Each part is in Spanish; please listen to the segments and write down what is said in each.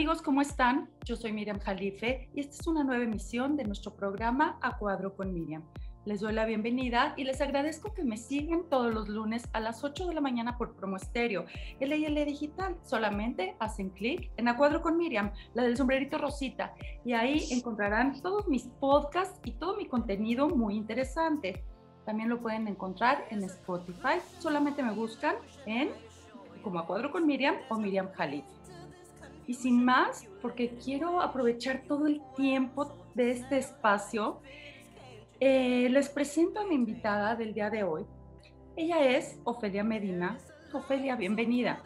Amigos, ¿cómo están? Yo soy Miriam Jalife y esta es una nueva emisión de nuestro programa A Cuadro con Miriam. Les doy la bienvenida y les agradezco que me sigan todos los lunes a las 8 de la mañana por Promo Estéreo, LIL Digital. Solamente hacen clic en A Cuadro con Miriam, la del sombrerito rosita, y ahí encontrarán todos mis podcasts y todo mi contenido muy interesante. También lo pueden encontrar en Spotify. Solamente me buscan en como A Cuadro con Miriam o Miriam Jalife. Y sin más, porque quiero aprovechar todo el tiempo de este espacio, eh, les presento a mi invitada del día de hoy. Ella es Ofelia Medina. Ofelia, bienvenida.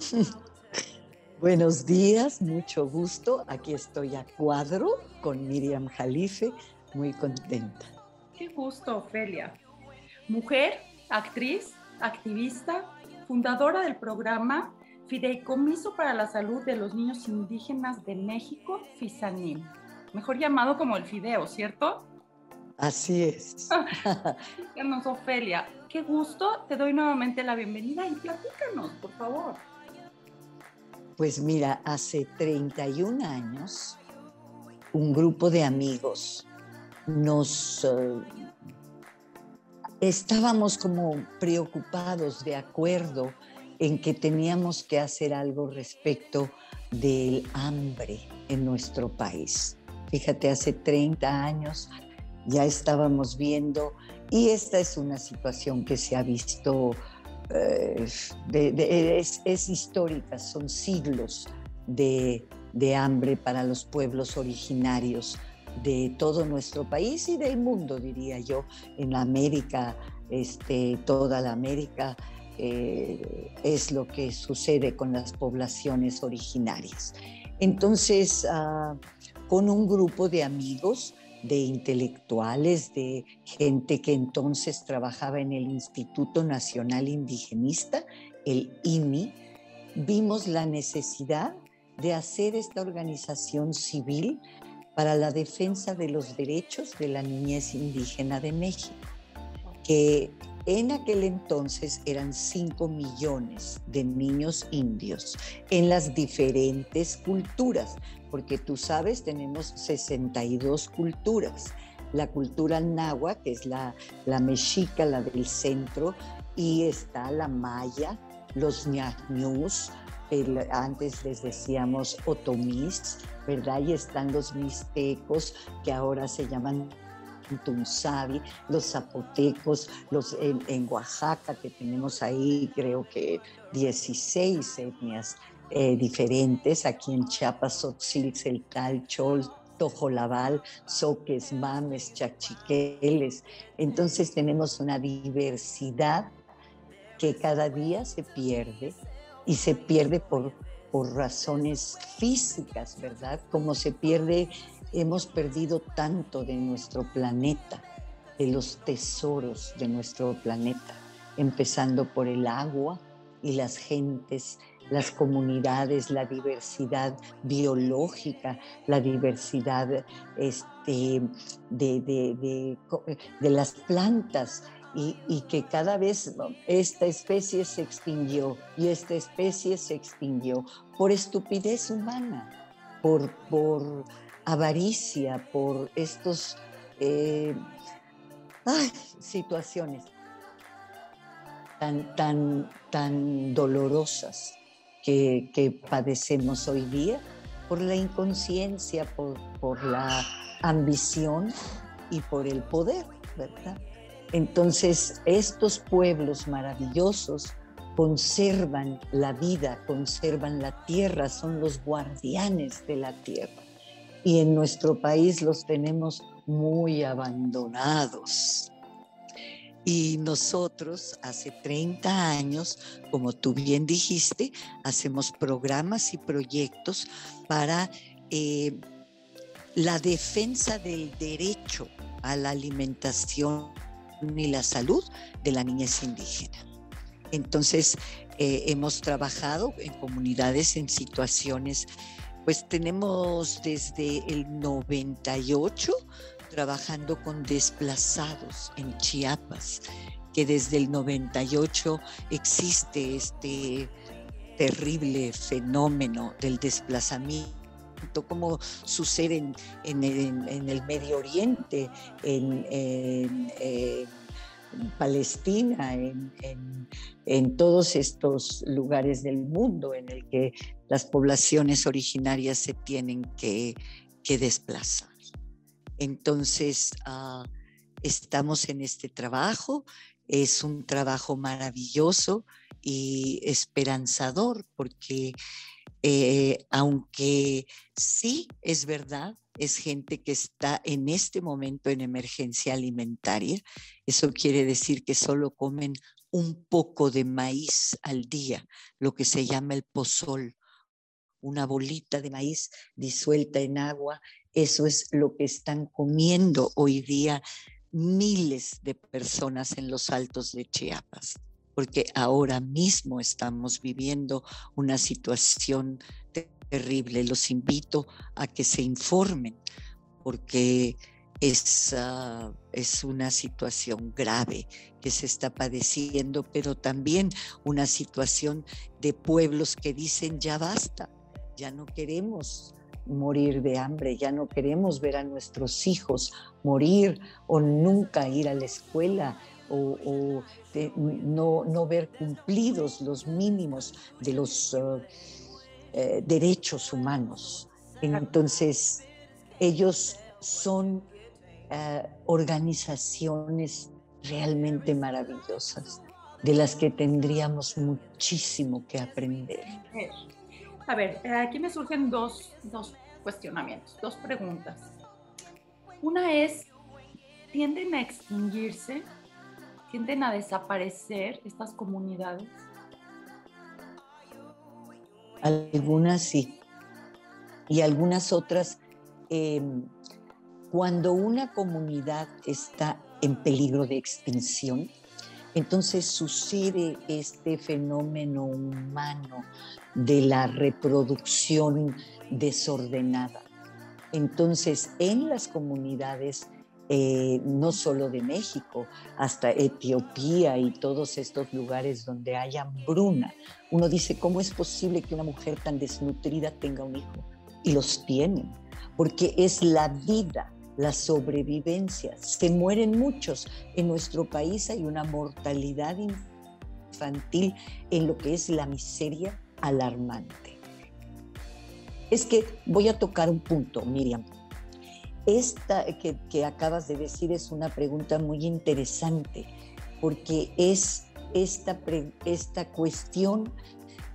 Buenos días, mucho gusto. Aquí estoy a cuadro con Miriam Jalife, muy contenta. Qué gusto, Ofelia. Mujer, actriz, activista, fundadora del programa Fideicomiso para la Salud de los Niños Indígenas de México, FISANIM, mejor llamado como el Fideo, ¿cierto? Así es. Platícanos, Ofelia. Qué gusto, te doy nuevamente la bienvenida y platícanos, por favor. Pues mira, hace 31 años, un grupo de amigos nos uh, estábamos como preocupados, de acuerdo, en que teníamos que hacer algo respecto del hambre en nuestro país. Fíjate, hace 30 años ya estábamos viendo, y esta es una situación que se ha visto, eh, es, histórica, son siglos de, de hambre para los pueblos originarios de todo nuestro país y del mundo, diría yo, en América, este, toda la América eh, es lo que sucede con las poblaciones originarias. Entonces, ah, con un grupo de amigos, de intelectuales, de gente que entonces trabajaba en el Instituto Nacional Indigenista, el INI, vimos la necesidad de hacer esta organización civil para la defensa de los derechos de la niñez indígena de México, que en aquel entonces eran 5 millones de niños indios en las diferentes culturas, porque tú sabes, tenemos 62 culturas. La cultura náhuatl, que es la, la mexica, la del centro, y está la maya, los ñañús, antes les decíamos otomís, ¿verdad? Y están los mixtecos, que ahora se llaman Tunzavi, los zapotecos, los en, Oaxaca, que tenemos ahí creo que 16 etnias eh, diferentes, aquí en Chiapas, el tal Chol, Tojolabal, Soques, Mames, Chachiqueles. Entonces tenemos una diversidad que cada día se pierde y se pierde por, por razones físicas, ¿verdad? Como se pierde hemos perdido tanto de nuestro planeta, de los tesoros de nuestro planeta, empezando por el agua y las gentes, las comunidades, la diversidad biológica, la diversidad este, de, las plantas, y, que cada vez esta especie se extinguió y esta especie se extinguió por estupidez humana, por, por avaricia, por estos eh, situaciones tan, tan, tan dolorosas que, padecemos hoy día, por la inconsciencia, por, por la ambición y por el poder, ¿verdad? Entonces, estos pueblos maravillosos conservan la vida, conservan la tierra, son los guardianes de la tierra y en nuestro país los tenemos muy abandonados. Y nosotros hace 30 años, como tú bien dijiste, hacemos programas y proyectos para eh, la defensa del derecho a la alimentación y la salud de la niñez indígena. Entonces, eh, hemos trabajado en comunidades en situaciones pues tenemos desde el 98 trabajando con desplazados en Chiapas, que desde el 98 existe este terrible fenómeno del desplazamiento como sucede en, el Medio Oriente, en, Palestina, en, todos estos lugares del mundo en el que las poblaciones originarias se tienen que, desplazar. Entonces, ah, estamos en este trabajo, es un trabajo maravilloso y esperanzador porque eh, aunque sí es verdad, es gente que está en este momento en emergencia alimentaria, eso quiere decir que solo comen un poco de maíz al día, lo que se llama el pozol, una bolita de maíz disuelta en agua, eso es lo que están comiendo hoy día miles de personas en los altos de Chiapas porque ahora mismo estamos viviendo una situación terrible. Los invito a que se informen, porque es, ah, es una situación grave que se está padeciendo, pero también una situación de pueblos que dicen ya basta, ya no queremos morir de hambre, ya no queremos ver a nuestros hijos morir o nunca ir a la escuela o, no, ver cumplidos los mínimos de los uh, eh, derechos humanos. Entonces, ellos son uh, organizaciones realmente maravillosas, de las que tendríamos muchísimo que aprender. A ver, eh, aquí me surgen dos, dos cuestionamientos, dos preguntas. Una es, ¿tienden a extinguirse tienden a desaparecer estas comunidades? Algunas sí. Y algunas otras, em, cuando una comunidad está en peligro de extinción, entonces sucede este fenómeno humano de la reproducción desordenada. Entonces, en las comunidades eh, no solo de México, hasta Etiopía y todos estos lugares donde hay hambruna. Uno dice, ¿cómo es posible que una mujer tan desnutrida tenga un hijo? Y los tienen, porque es la vida, la sobrevivencia. Se mueren muchos. En nuestro país hay una mortalidad infantil en lo que es la miseria alarmante. Es que voy a tocar un punto, Miriam esta que, acabas de decir es una pregunta muy interesante, porque es esta, esta cuestión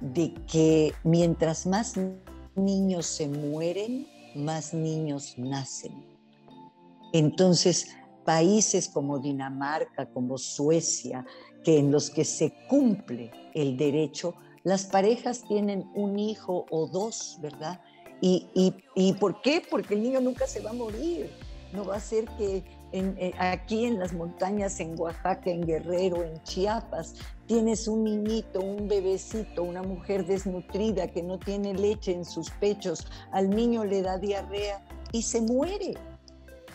de que mientras más niños se mueren, más niños nacen. Entonces, países como Dinamarca, como Suecia, que en los que se cumple el derecho, las parejas tienen un hijo o dos, ¿verdad? ¿Y, por qué? Porque el niño nunca se va a morir. No va a ser que eh, aquí en las montañas, en Oaxaca, en Guerrero, en Chiapas, tienes un niñito, un bebecito, una mujer desnutrida que no tiene leche en sus pechos, al niño le da diarrea y se muere.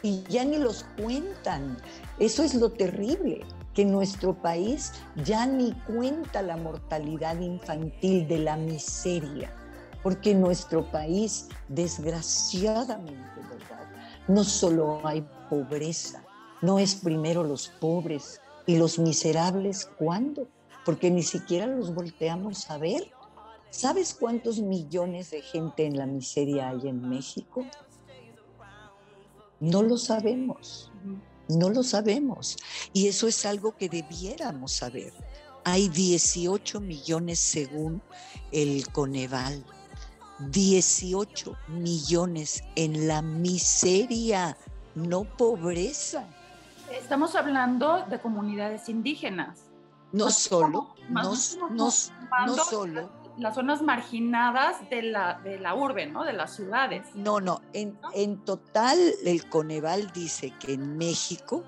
Y ya ni los cuentan. Eso es lo terrible que nuestro país ya ni cuenta la mortalidad infantil de la miseria porque en nuestro país, desgraciadamente. No solo hay pobreza, no es primero los pobres y los miserables, ¿cuándo? Porque ni siquiera los volteamos a ver. ¿Sabes cuántos millones de gente en la miseria hay en México? No lo sabemos, no lo sabemos. Y eso es algo que debiéramos saber. Hay 18 millones según el Coneval 18 millones en la miseria, no pobreza. Estamos hablando de comunidades indígenas. No solo, no, no, solo. Las zonas marginadas de la, de la urbe, ¿no? De las ciudades. No, no, en, en total el Coneval dice que en México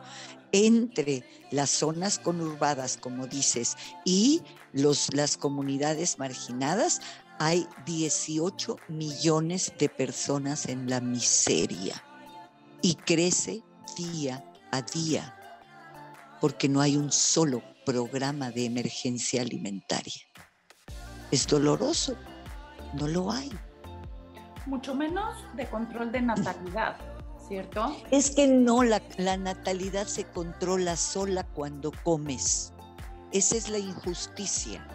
entre las zonas conurbadas, como dices, y los, las comunidades marginadas, hay 18 millones de personas en la miseria y crece día a día porque no hay un solo programa de emergencia alimentaria. es doloroso, no lo hay. Mucho menos de control de natalidad, ¿cierto? Es que no, la, la natalidad se controla sola cuando comes. Esa es la injusticia.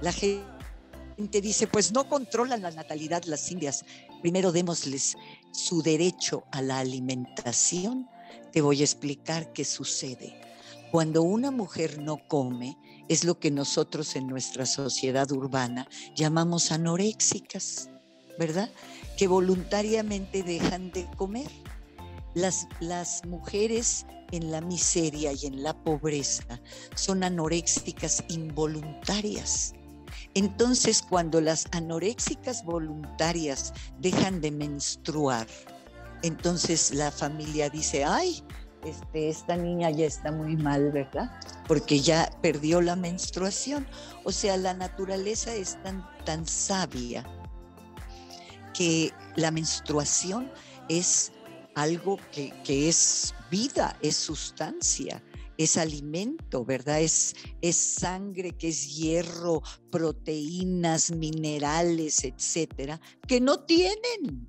La gente dice, pues no controlan la natalidad las indias. Primero démosles su derecho a la alimentación. Te voy a explicar qué sucede. Cuando una mujer no come, es lo que nosotros en nuestra sociedad urbana llamamos anoréxicas, ¿verdad? Que voluntariamente dejan de comer. Las, las mujeres en la miseria y en la pobreza son anoréxicas involuntarias. Entonces, cuando las anoréxicas voluntarias dejan de menstruar, entonces la familia dice, ay, este, esta niña ya está muy mal, ¿verdad? Porque ya perdió la menstruación. O sea, la naturaleza es tan, tan sabia que la menstruación es algo que, que es vida, es sustancia, es alimento, ¿verdad? Es, es sangre, que es hierro, proteínas, minerales, etcétera, que no tienen.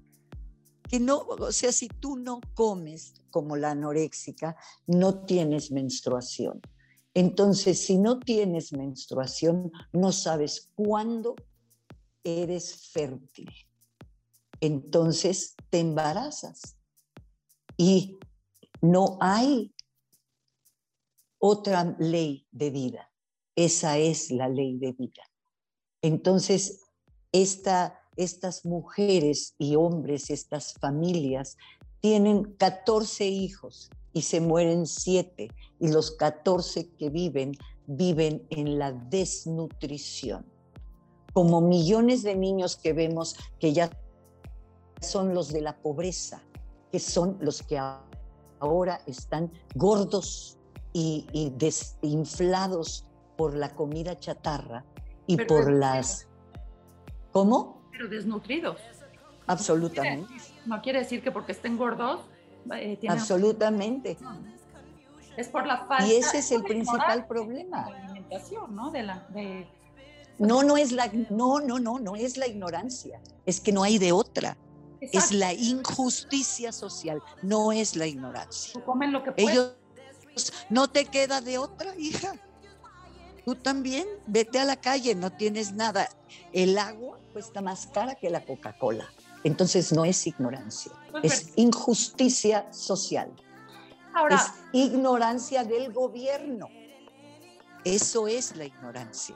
Que no, o sea, si tú no comes como la anoréxica, no tienes menstruación. Entonces, si no tienes menstruación, no sabes cuándo eres fértil. Entonces, te embarazas. Y no hay otra ley de vida. Esa es la ley de vida. Entonces, estas mujeres y hombres, estas familias, tienen 14 hijos y se mueren 7 y los 14 que viven viven en la desnutrición. Como millones de niños que vemos que ya son los de la pobreza, que son los que ahora están gordos y, desinflados por la comida chatarra y por las... ¿Cómo? Pero desnutridos. Absolutamente. No quiere decir que porque estén gordos... Eh, Absolutamente. Es por la falta... Y ese es el principal problema. De la alimentación, ¿no? De la, No, no es la... No, no, no, no es la ignorancia. Es que no hay de otra. Es la injusticia social, no es la ignorancia. Comen lo que pueden. Ellos no te queda de otra, hija. Tú también, vete a la calle, no tienes nada. El agua cuesta más cara que la Coca-Cola. Entonces no es ignorancia, es injusticia social. Ahora, es ignorancia del gobierno. Eso es la ignorancia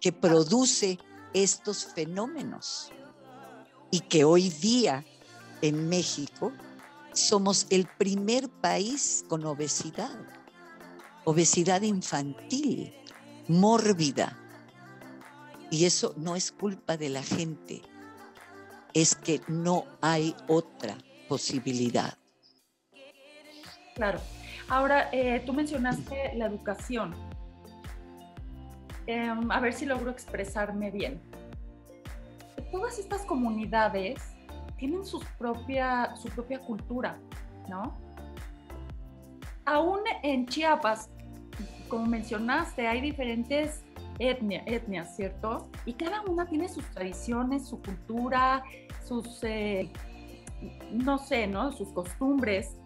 que produce estos fenómenos y que hoy día en México somos el primer país con obesidad, obesidad infantil, mórbida. Y eso no es culpa de la gente, es que no hay otra posibilidad. Claro. Ahora, eh, tú mencionaste la educación. Em, a ver si logro expresarme bien. Todas estas comunidades tienen su propia, su propia cultura, ¿no? Aún en Chiapas, como mencionaste, hay diferentes etnias, ¿cierto? Y cada una tiene sus tradiciones, su cultura, sus, eh, no sé, ¿no? Sus costumbres.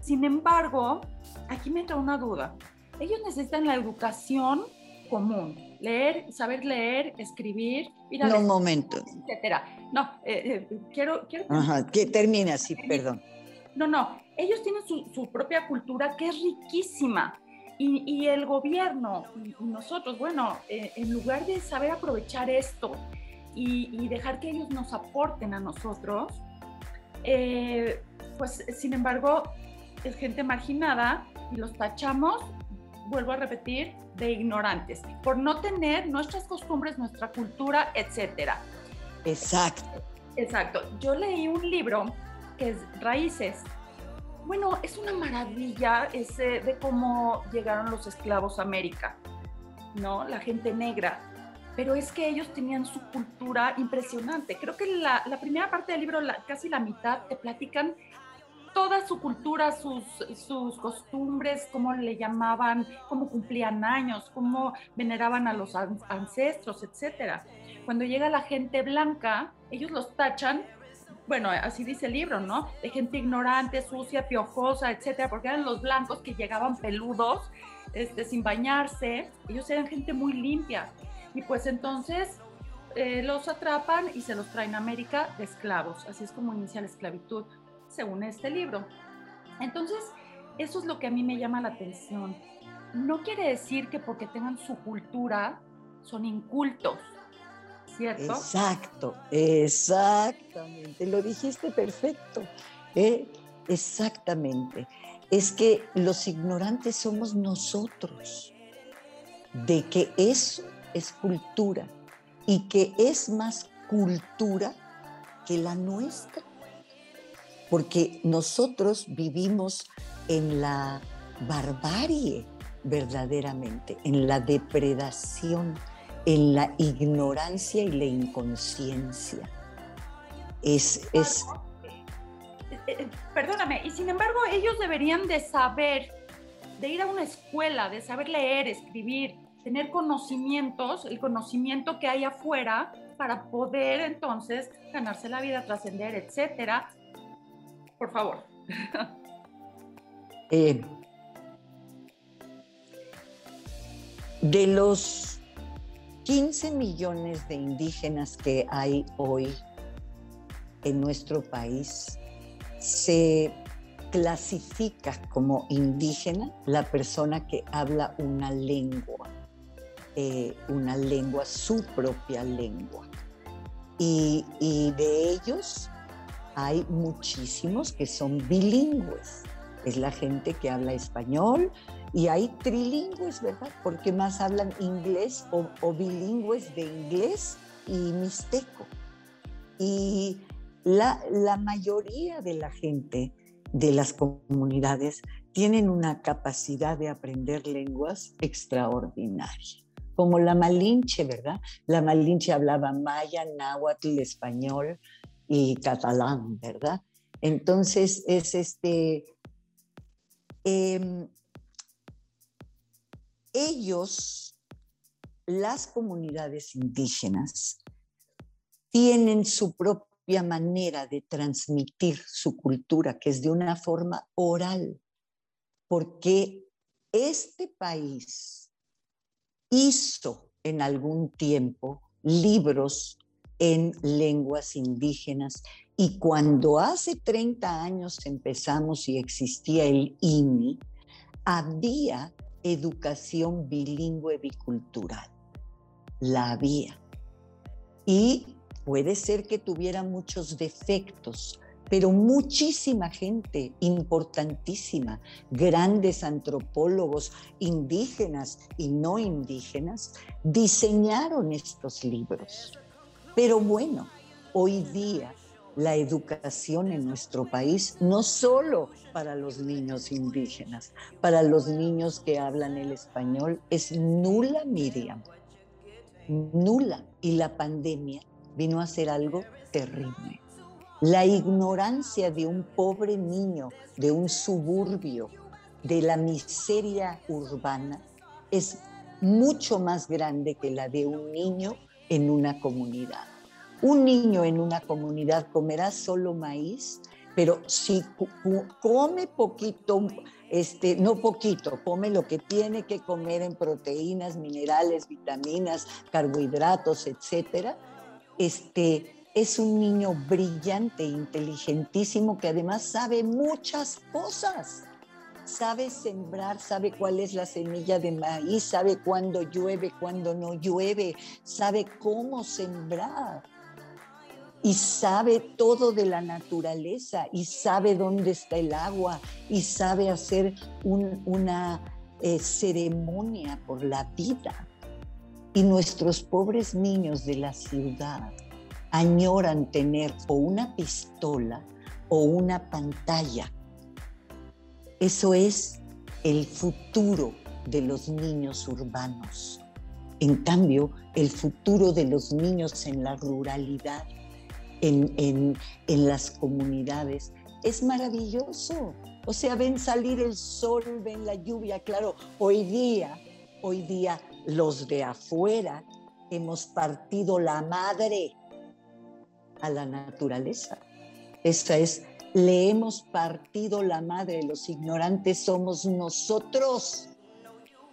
Sin embargo, aquí me entra una duda. Ellos necesitan la educación común, leer, saber leer, escribir. Ir no, un momento. Etcétera. No, eh, eh, quiero, quiero... Ajá, que termine así, perdón. No, no, ellos tienen su, propia cultura que es riquísima. Y, el gobierno y nosotros, bueno, eh, en lugar de saber aprovechar esto y, dejar que ellos nos aporten a nosotros, pues sin embargo es gente marginada y los tachamos, vuelvo a repetir, de ignorantes, por no tener nuestras costumbres, nuestra cultura, etcétera. Exacto. Exacto. Yo leí un libro que es Raíces. Bueno, es una maravilla ese de cómo llegaron los esclavos a América, ¿no? La gente negra. Pero es que ellos tenían su cultura impresionante. Creo que la, primera parte del libro, casi la mitad, te platican toda su cultura, sus, costumbres, cómo le llamaban, cómo cumplían años, cómo veneraban a los ancestros, etcétera. Cuando llega la gente blanca, ellos los tachan bueno, así dice el libro, ¿no? De gente ignorante, sucia, piojosa, etcétera, porque eran los blancos que llegaban peludos, este, sin bañarse, ellos eran gente muy limpia. Y pues entonces eh, los atrapan y se los traen a América de esclavos. Así es como inicia la esclavitud, según este libro. Entonces, eso es lo que a mí me llama la atención. No quiere decir que porque tengan su cultura son incultos Exacto, exactamente. Lo dijiste perfecto. ¿eh? Exactamente. Es que los ignorantes somos nosotros, de que eso es cultura y que es más cultura que la nuestra. Porque nosotros vivimos en la barbarie verdaderamente, en la depredación en la ignorancia y la inconsciencia. Es, es... Perdóname, y sin embargo ellos deberían de saber, de ir a una escuela, de saber leer, escribir, tener conocimientos, el conocimiento que hay afuera para poder entonces ganarse la vida, trascender, etcétera. Por favor. Eh, de los 15 millones de indígenas que hay hoy en nuestro país, se clasifica como indígena la persona que habla una lengua, eh, una lengua, su propia lengua. Y, y de ellos hay muchísimos que son bilingües. Es la gente que habla español, y hay trilingües, ¿verdad? Porque más hablan inglés o, bilingües de inglés y mixteco. Y la, la mayoría de la gente de las comunidades tienen una capacidad de aprender lenguas extraordinaria, como la Malinche, ¿verdad? La Malinche hablaba maya, náhuatl, español y catalán, ¿verdad? Entonces es este... Em, ellos, las comunidades indígenas, tienen su propia manera de transmitir su cultura, que es de una forma oral, porque este país hizo en algún tiempo libros en lenguas indígenas y cuando hace 30 años empezamos y existía el INI, había educación bilingüe bicultural. La había. Y puede ser que tuviera muchos defectos, pero muchísima gente importantísima, grandes antropólogos indígenas y no indígenas, diseñaron estos libros. Pero bueno, hoy día la educación en nuestro país, no solo para los niños indígenas, para los niños que hablan el español, es nula, Miriam, nula. Y la pandemia vino a ser algo terrible. La ignorancia de un pobre niño, de un suburbio, de la miseria urbana, es mucho más grande que la de un niño en una comunidad. Un niño en una comunidad comerá solo maíz, pero si come poquito, este, no poquito, come lo que tiene que comer en proteínas, minerales, vitaminas, carbohidratos, etcétera, este, es un niño brillante, inteligentísimo, que además sabe muchas cosas. Sabe sembrar, sabe cuál es la semilla de maíz, sabe cuándo llueve, cuándo no llueve, sabe cómo sembrar y sabe todo de la naturaleza y sabe dónde está el agua y sabe hacer una eh, ceremonia por la vida. Y nuestros pobres niños de la ciudad añoran tener o una pistola o una pantalla. Eso es el futuro de los niños urbanos. En cambio, el futuro de los niños en la ruralidad en, las comunidades es maravilloso. O sea, ven salir el sol, ven la lluvia. Claro, hoy día, hoy día los de afuera hemos partido la madre a la naturaleza. Esa es, le hemos partido la madre. Los ignorantes somos nosotros.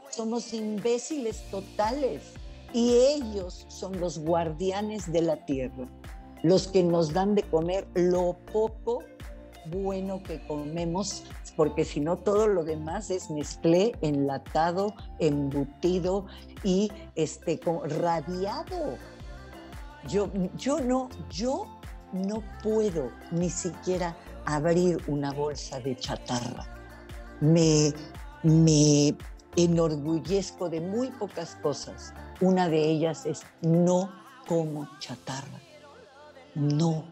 Somos imbéciles totales. Y ellos son los guardianes de la tierra, los que nos dan de comer lo poco bueno que comemos, porque si no todo lo demás es mezclé, enlatado, embutido y este, radiado. Yo, yo, no, yo no puedo ni siquiera abrir una bolsa de chatarra. Me, me enorgullezco de muy pocas cosas. Una de ellas es no como chatarra. No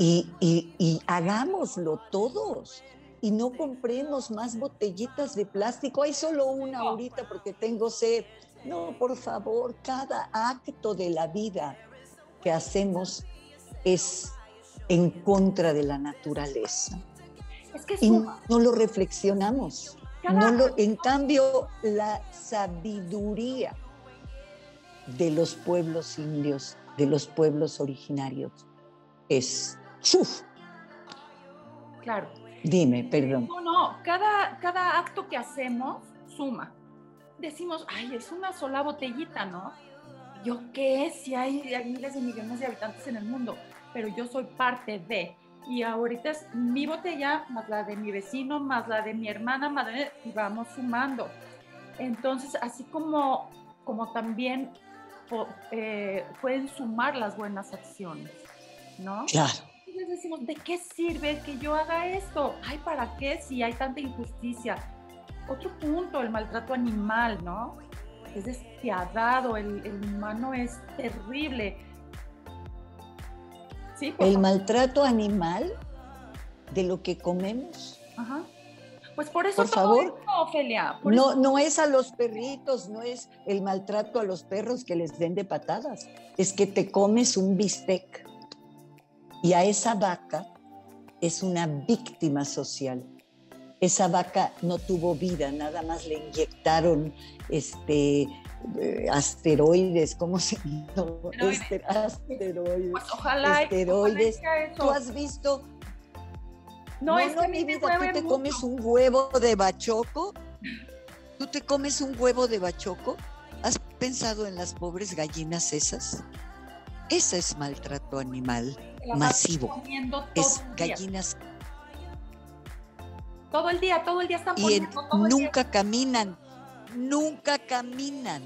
y, hagámoslo todos. Y no compremos más botellitas de plástico. Hay solo una ahorita porque tengo sed. No, por favor, cada acto de la vida que hacemos es en contra de la naturaleza. y no lo reflexionamos. No lo, en cambio, la sabiduría de los pueblos indios, de los pueblos originarios, es ¡Uf! Claro. Dime, perdón. No, no, cada, cada acto que hacemos suma. Decimos, ay, es una sola botellita, ¿no? ¿Yo qué? Si hay, miles de millones de habitantes en el mundo, pero yo soy parte de. Y ahorita es mi botella, más la de mi vecino, más la de mi hermana, más y vamos sumando. Entonces, así como, como también eh, pueden sumar las buenas acciones, ¿no? Claro decimos, ¿de qué sirve que yo haga esto? Ay, ¿para qué si hay tanta injusticia? Otro punto, el maltrato animal, ¿no? Es despiadado, el, humano es terrible. ¿Sí? El maltrato animal de lo que comemos. Ajá. Pues por eso por favor, Ofelia. no, no es a los perritos, no es el maltrato a los perros que les den de patadas, es que te comes un bistec y a esa vaca es una víctima social. Esa vaca no tuvo vida, nada más le inyectaron este, eh, asteroides, ¿cómo se llama? Este, asteroides. Pues ojalá. Asteroides. ¿Tú has visto? No, es que mi vida, tú te comes un huevo de bachoco. ¿Tú te comes un huevo de bachoco? ¿Has pensado en las pobres gallinas esas? Ese es maltrato animal masivo. Es gallinas. Todo el día, todo el día están poniendo. Y nunca caminan, nunca caminan.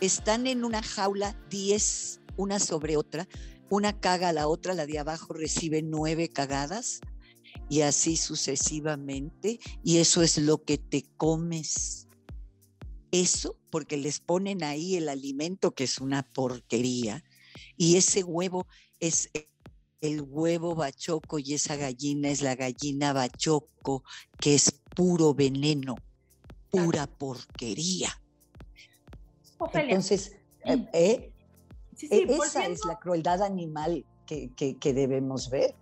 Están en una jaula 10, una sobre otra. Una caga a la otra, la de abajo recibe nueve cagadas y así sucesivamente. Y eso es lo que te comes. Eso porque les ponen ahí el alimento que es una porquería y ese huevo es el huevo bachoco y esa gallina es la gallina bachoco, que es puro veneno, pura porquería. Entonces, eh, eh, e, esa es la crueldad animal que, debemos ver.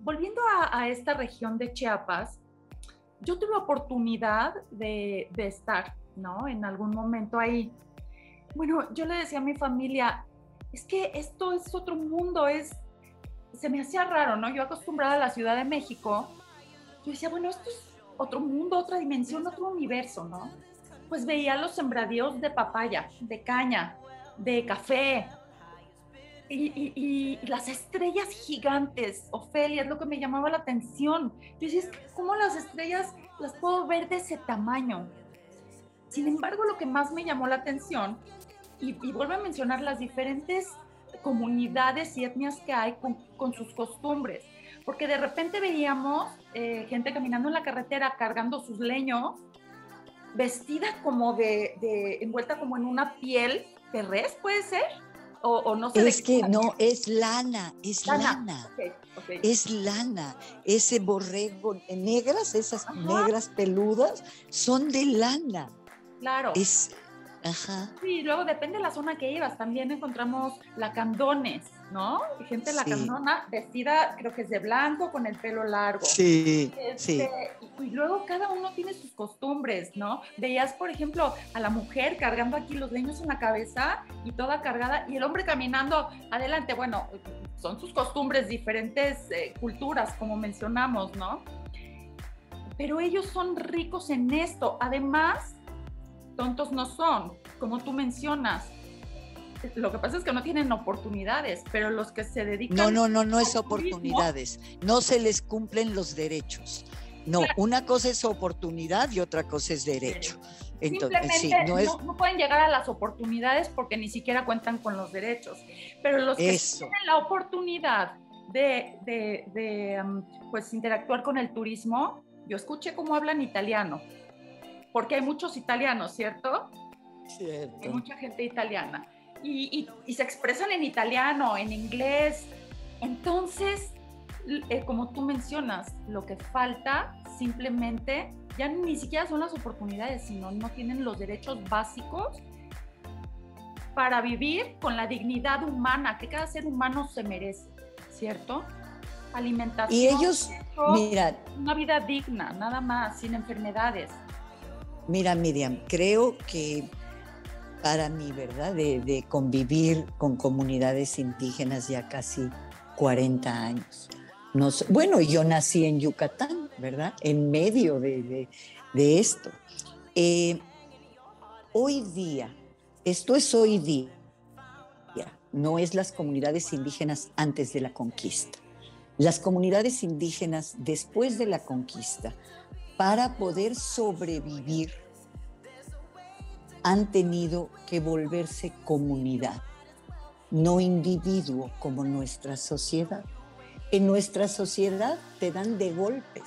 Volviendo a, esta región de Chiapas, yo tuve oportunidad de, de estar, ¿no? En algún momento ahí. Bueno, yo le decía a mi familia, es que esto es otro mundo, es, se me hacía raro, ¿no? Yo acostumbrada a la Ciudad de México, yo decía, bueno, esto es otro mundo, otra dimensión, otro universo, ¿no? Pues veía los sembradíos de papaya, de caña, de café, y, las estrellas gigantes, Ofelia, es lo que me llamaba la atención. Yo decía, ¿cómo las estrellas las puedo ver de ese tamaño? Sin embargo, lo que más me llamó la atención y, vuelvo a mencionar las diferentes comunidades y etnias que hay con, sus costumbres, porque de repente veíamos eh, gente caminando en la carretera cargando sus leños, vestida como de, envuelta como en una piel de res, puede ser. O, no sé es que no, es lana, es lana. Es lana. Ese borrego, negras, esas negras peludas, son de lana. Claro. Es Ajá. Sí, luego depende de la zona que ibas. También encontramos lacandones, ¿no? Gente lacandona vestida, creo que es de blanco, con el pelo largo. Sí, sí. Este, y luego cada uno tiene sus costumbres, ¿no? Veías, por ejemplo, a la mujer cargando aquí los leños en la cabeza y toda cargada, y el hombre caminando adelante. Bueno, son sus costumbres, diferentes eh, culturas, como mencionamos, ¿no? Pero ellos son ricos en esto. Además, tontos no son, como tú mencionas. Lo que pasa es que no tienen oportunidades, pero los que se dedican... No, no, no, no es oportunidades. No se les cumplen los derechos. No, una cosa es oportunidad y otra cosa es derecho. Entonces, sí, no, es... no, pueden llegar a las oportunidades porque ni siquiera cuentan con los derechos. Pero los que tienen la oportunidad de, de, de pues, interactuar con el turismo, yo escuché cómo hablan italiano porque hay muchos italianos, ¿cierto? Cierto. Hay mucha gente italiana. Y, se expresan en italiano, en inglés. Entonces, eh, como tú mencionas, lo que falta simplemente ya ni siquiera son las oportunidades, sino no tienen los derechos básicos para vivir con la dignidad humana que cada ser humano se merece, ¿cierto? Alimentación. Y ellos, mira, una vida digna, nada más, sin enfermedades. Mira, Miriam, creo que para mí, ¿verdad? De, convivir con comunidades indígenas ya casi 40 años. bueno, yo nací en Yucatán, ¿verdad? En medio de, esto. Eh, hoy día, esto es hoy día, no es las comunidades indígenas antes de la conquista. Las comunidades indígenas después de la conquista para poder sobrevivir han tenido que volverse comunidad, no individuo como nuestra sociedad. En nuestra sociedad te dan de golpes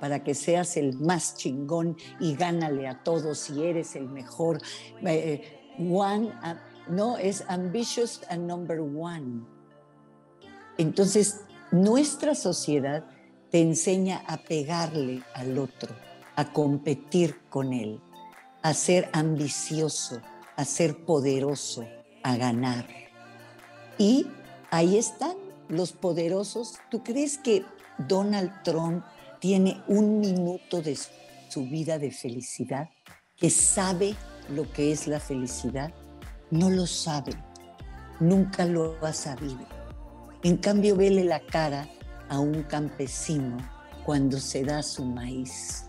para que seas el más chingón y gánale a todos y eres el mejor. Eh, one, ah, no, es ambitious and number one. Entonces, nuestra sociedad te enseña a pegarle al otro, a competir con él, a ser ambicioso, a ser poderoso, a ganar. Y ahí están los poderosos. ¿Tú crees que Donald Trump tiene un minuto de su vida de felicidad? ¿Que sabe lo que es la felicidad? No lo sabe. Nunca lo ha sabido. En cambio, vele la cara a un campesino cuando se da su maíz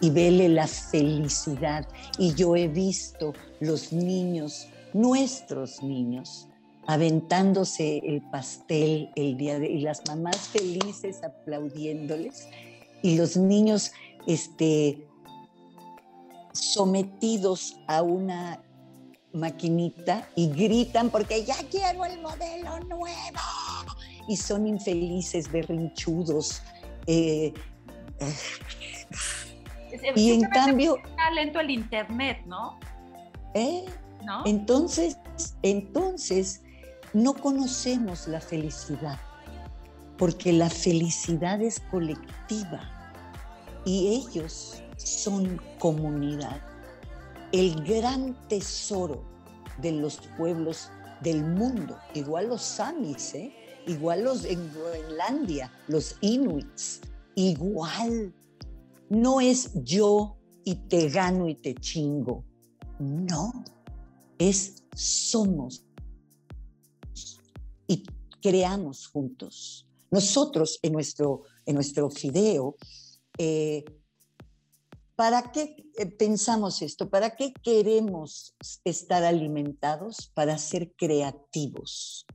y vele la felicidad. Y yo he visto los niños, nuestros niños, aventándose el pastel el día de y las mamás felices aplaudiéndoles y los niños este sometidos a una maquinita y gritan porque ya quiero el modelo nuevo y son infelices, berrinchudos. Eh, y en cambio... Está lento el Internet, ¿no? ¿Eh? ¿No? Entonces, entonces, no conocemos la felicidad, porque la felicidad es colectiva y ellos son comunidad. El gran tesoro de los pueblos del mundo, igual los samis, ¿eh? Igual los en Groenlandia, los inuits, igual. No es yo y te gano y te chingo. No, es somos y creamos juntos. Nosotros en nuestro, en nuestro fideo, eh, ¿para qué eh, pensamos esto? ¿Para qué queremos estar alimentados? Para ser creativos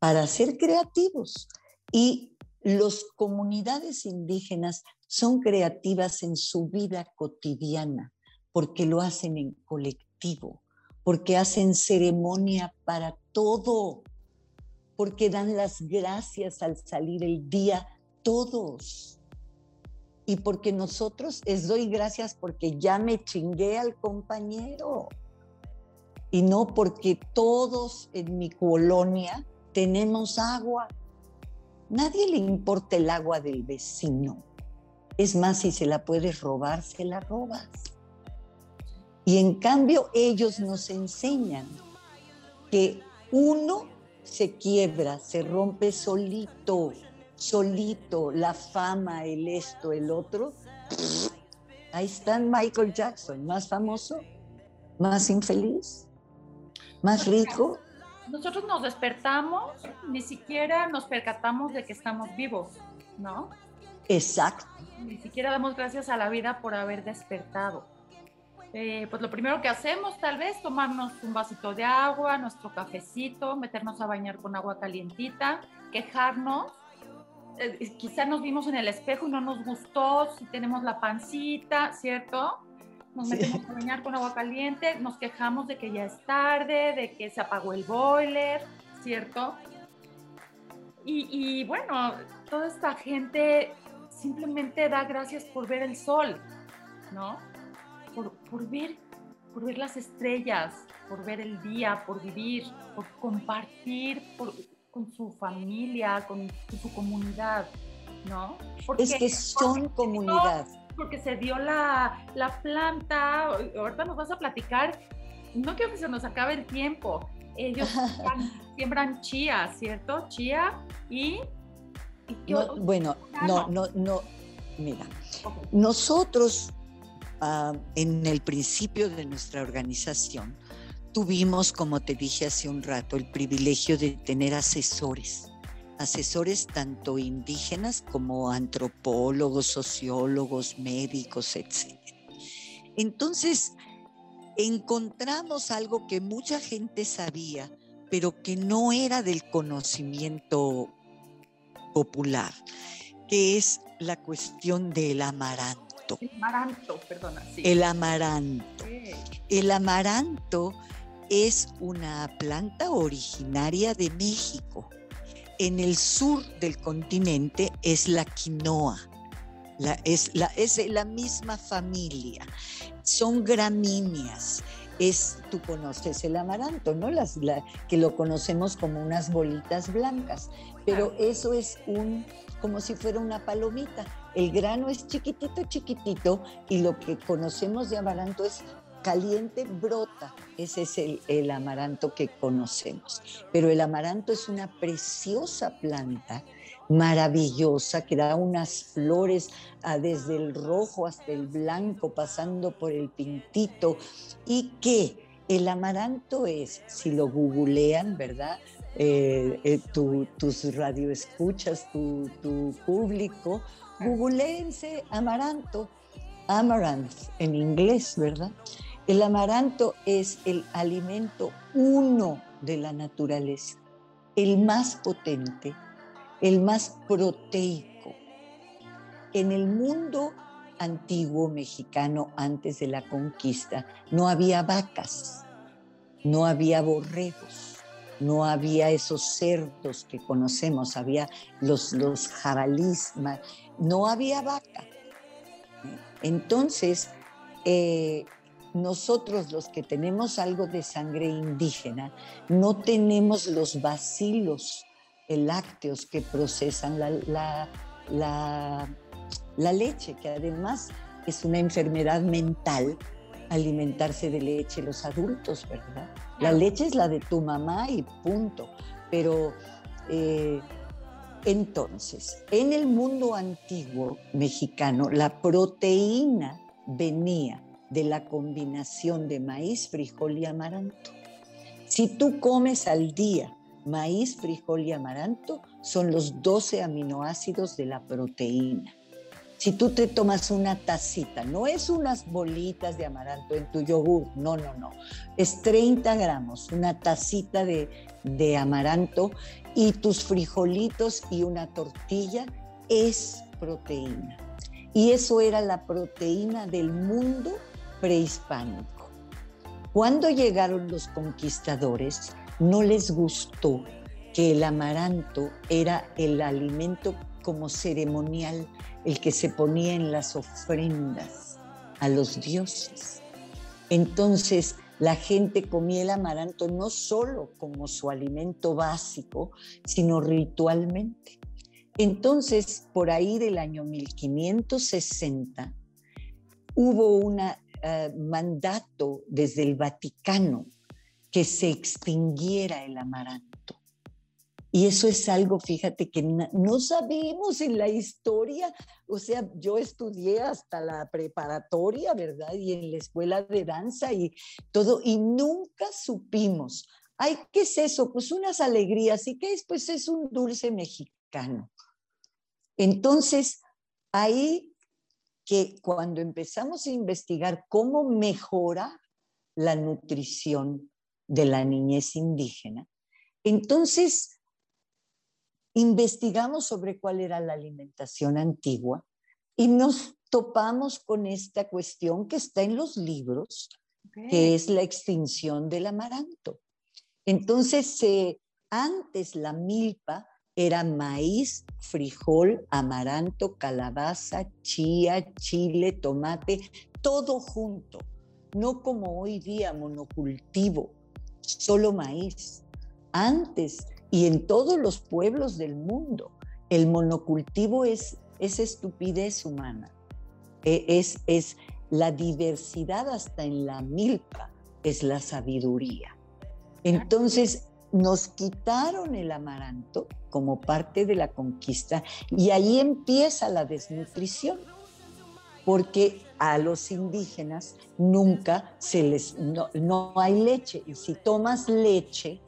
para ser creativos. Y las comunidades indígenas son creativas en su vida cotidiana porque lo hacen en colectivo, porque hacen ceremonia para todo, porque dan las gracias al salir el día todos. Y porque nosotros les doy gracias porque ya me chingué al compañero. Y no porque todos en mi colonia tenemos agua. Nadie le importa el agua del vecino. Es más, si se la puedes robar, se la robas. Y en cambio ellos nos enseñan que uno se quiebra, se rompe solito, solito, la fama, el esto, el otro. Ahí está Michael Jackson, más famoso, más infeliz, más rico. Nosotros nos despertamos, ni siquiera nos percatamos de que estamos vivos, ¿no? Exacto. Ni siquiera damos gracias a la vida por haber despertado. Eh, pues lo primero que hacemos tal vez tomarnos un vasito de agua, nuestro cafecito, meternos a bañar con agua calientita, quejarnos. Eh, quizá nos vimos en el espejo y no nos gustó, si tenemos la pancita, ¿cierto? Nos metemos a bañar con agua caliente, nos quejamos de que ya es tarde, de que se apagó el boiler, ¿cierto? Y, y bueno, toda esta gente simplemente da gracias por ver el sol, ¿no? por, ver, por ver las estrellas, por ver el día, por vivir, por compartir con su familia, con, su comunidad, ¿no? Porque, es que son comunidad. Porque se dio la, la planta, ahorita nos vas a platicar, no quiero que se nos acabe el tiempo, ellos siembran, chía, ¿cierto? Chía y... bueno, no, no, no, mira, nosotros Ah, en el principio de nuestra organización, tuvimos, como te dije hace un rato, el privilegio de tener asesores, asesores tanto indígenas como antropólogos, sociólogos, médicos, etc. Entonces, encontramos algo que mucha gente sabía, pero que no era del conocimiento popular, que es la cuestión del amaranto. El amaranto, perdona. El amaranto. El amaranto es una planta originaria de México. En el sur del continente es la quinoa. es, la, es la misma familia. Son gramíneas. Es, tú conoces el amaranto, ¿no? Las, que lo conocemos como unas bolitas blancas, pero eso es un, como si fuera una palomita el grano es chiquitito, chiquitito y lo que conocemos de amaranto es caliente, brota. Ese es el, amaranto que conocemos. Pero el amaranto es una preciosa planta maravillosa que da unas flores ah, desde el rojo hasta el blanco, pasando por el pintito, y que el amaranto es, si lo googlean, ¿verdad? Eh, eh, tus radioescuchas, tu, tu público, googleense amaranto, amaranth en inglés, ¿verdad? El amaranto es el alimento uno de la naturaleza, el más potente, el más proteico. En el mundo antiguo mexicano antes de la conquista no había vacas, no había borregos, no había esos cerdos que conocemos, había los, los no había vaca. Entonces, eh, nosotros los que tenemos algo de sangre indígena, no tenemos los vacilos lácteos que procesan la, la, leche, que además es una enfermedad mental alimentarse de leche los adultos, ¿verdad? La leche es la de tu mamá y punto. Pero eh, entonces, en el mundo antiguo mexicano, la proteína venía de la combinación de maíz, frijol y amaranto. Si tú comes al día maíz, frijol y amaranto, son los 12 aminoácidos de la proteína. Si tú te tomas una tacita, no es unas bolitas de amaranto en tu yogur, no, no, no. Es 30 gramos, una tacita de, de amaranto y tus frijolitos y una tortilla es proteína. Y eso era la proteína del mundo prehispánico. Cuando llegaron los conquistadores, no les gustó que el amaranto era el alimento como ceremonial, el que se ponía en las ofrendas a los dioses. Entonces, la gente comía el amaranto no solo como su alimento básico, sino ritualmente. Entonces, por ahí del año 1560, hubo una, eh, mandato desde el Vaticano que se extinguiera el amaranto. Y eso es algo, fíjate, que no sabemos en la historia. O sea, yo estudié hasta la preparatoria, ¿verdad? Y en la escuela de danza y todo, y nunca supimos. Ay, ¿qué es eso? Pues unas alegrías. ¿Y qué es? Pues es un dulce mexicano. Entonces, ahí que cuando empezamos a investigar cómo mejora la nutrición de la niñez indígena, entonces investigamos sobre cuál era la alimentación antigua y nos topamos con esta cuestión que está en los libros, que es la extinción del amaranto. Entonces, antes la milpa era maíz, frijol, amaranto, calabaza, chía, chile, tomate, todo junto, no como hoy día monocultivo, solo maíz. Antes y en todos los pueblos del mundo. El monocultivo es, es estupidez humana, e, es, es la diversidad hasta en la milpa, es la sabiduría. Entonces nos quitaron el amaranto como parte de la conquista y ahí empieza la desnutrición, porque a los indígenas nunca se les, no, no hay leche y si tomas leche,